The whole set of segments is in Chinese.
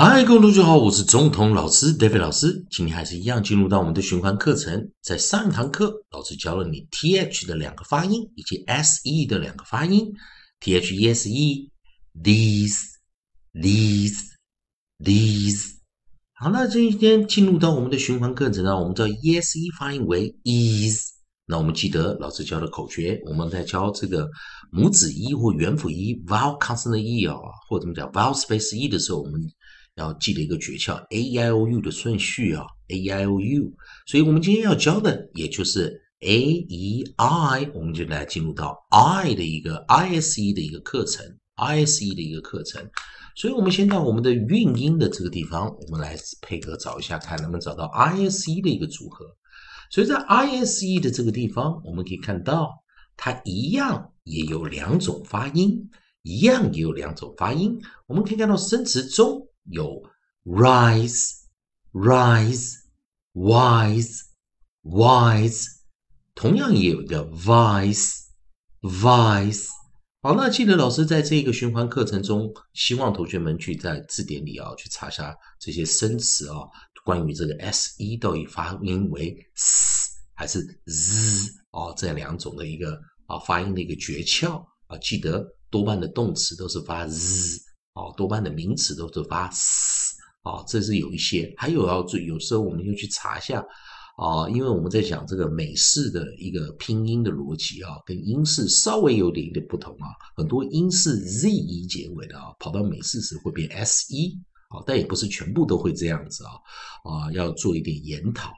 嗨，各位同学好，我是总统老师 David 老师。今天还是一样进入到我们的循环课程。在上一堂课，老师教了你 th 的两个发音以及 se 的两个发音。th ese these these these。好，那今天进入到我们的循环课程呢，我们知道 ese 发音为 is。那我们记得老师教的口诀，我们在教这个母子一或元辅一 vowel consonant e 啊，或者怎么讲 vowel space e 的时候，我们要记得一个诀窍，A I O U 的顺序啊，A I O U，。所以我们今天要教的也就是 a e i，我们就来进入到 i 的一个 i s e 的一个课程 i s e 的一个课程。所以我们先到我们的韵音的这个地方，我们来配合找一下，看能不能找到 i s e 的一个组合。所以在 I S E 的这个地方，我们可以看到，它一样也有两种发音，一样也有两种发音。我们可以看到生词中有 rise、rise、wise、wise，同样也有一个 vice、vice。好，那记得老师在这个循环课程中，希望同学们去在字典里啊去查下这些生词啊。关于这个 s 一到底发音为 s 还是 z 哦，这两种的一个啊发音的一个诀窍啊，记得多半的动词都是发 z 哦，多半的名词都是发 s 哦，这是有一些，还有要注意，有时候我们就去查一下啊，因为我们在讲这个美式的一个拼音的逻辑啊，跟英式稍微有点一点不同啊，很多英式 z 一结尾的啊，跑到美式时会变 s 一。好，但也不是全部都会这样子啊，啊，要做一点研讨。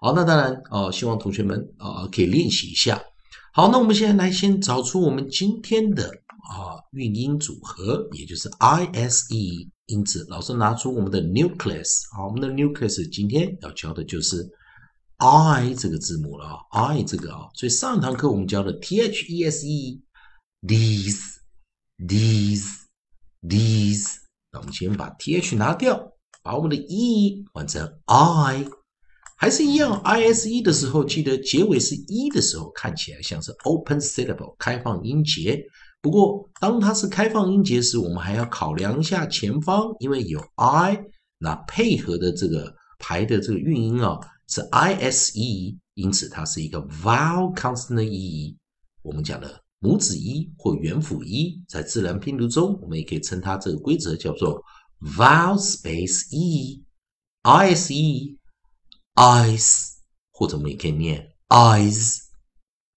好，那当然，哦，希望同学们啊可以练习一下。好，那我们现在来先找出我们今天的韵音组合，也就是 I S E 因此。老师拿出我们的 nucleus，好，我们的 nucleus 今天要教的就是 I 这个字母了，I 这个啊。所以上堂课我们教的 T H E S E，these，these，these。那我们先把 th 拿掉，把我们的 e 换成 i，还是一样。ise 的时候，记得结尾是一的时候，看起来像是 open syllable 开放音节。不过，当它是开放音节时，我们还要考量一下前方，因为有 i，那配合的这个排的这个韵音啊是 ise，因此它是一个 vowel consonant e。我们讲的。母子一或元辅一，在自然拼读中，我们也可以称它这个规则叫做 vowel space e，i s e，eyes，或者我们也可以念 eyes。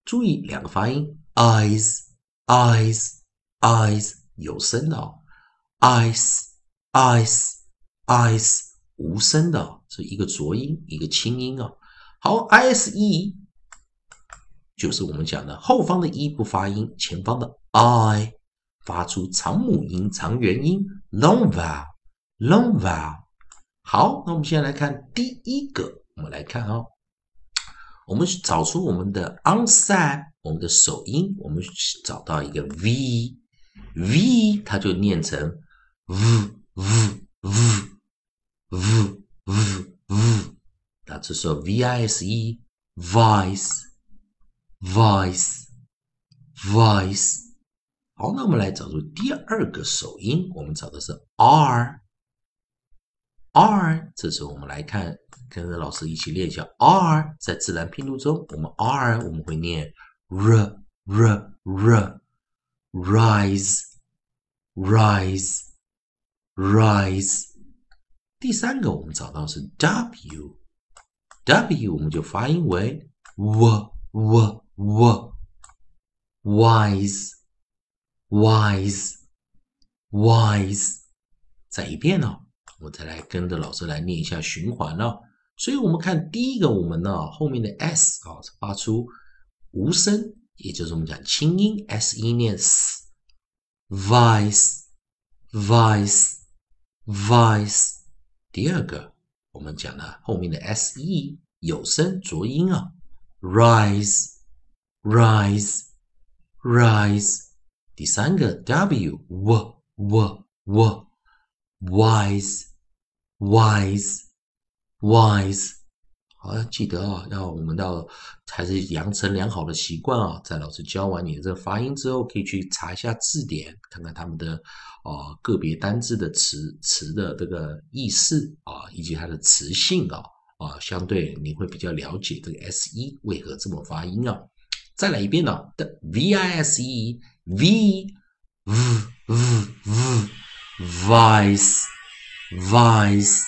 注意两个发音 eyes Eyes, eyes 有声的哦，eyes，eyes，eyes 无声的，是一个浊音，一个清音啊。好，i s e。就是我们讲的后方的 e 不发音，前方的 i 发出长母音、长元音 long vowel，long vowel。好，那我们现在来看第一个，我们来看哦，我们找出我们的 onset，我们的首音，我们找到一个 v，v 它就念成 v v v v v v，那这时候 v i s e vice。Vice，vice，好，那我们来找出第二个首音，我们找的是 R，R，这时候我们来看，跟着老师一起练一下。R，在自然拼读中，我们 R 我们会念 R，R，R，rise，rise，rise，第三个我们找到是 W，W 我们就发音为 W，W。w wise wise wise，再一遍呢，我再来跟着老师来念一下循环了。所以，我们看第一个，我们呢后面的 s 啊发出无声，也就是我们讲清音 s 音念 s vice vice vice。第二个，我们讲的后面的 s e 有声浊音啊 rise。rise, rise。第三个 w w w w wise, wise, wise。好，要记得啊，要我们要还是养成良好的习惯啊。在老师教完你的这个发音之后，可以去查一下字典，看看他们的啊个别单字的词词的这个意思啊，以及它的词性啊啊，相对你会比较了解这个 s e 为何这么发音啊。再来一遍呢的 v i s e v v v v vice vice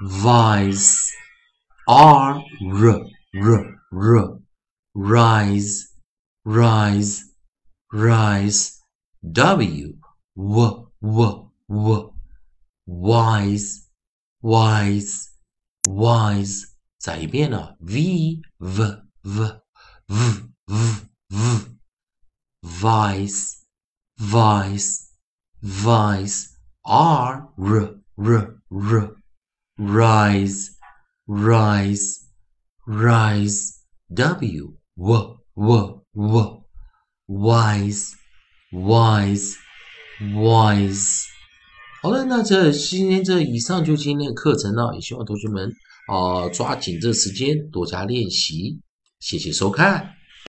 vice R R R R rise rise rise W W W W wise wise wise 再一遍呢，V V V V V V vice vice vice R R R R rise Rise rise w w w w wise wise wise 好了，那这今天这以上就今天的课程了，也希望同学们啊抓紧这时间多加练习，谢谢收看。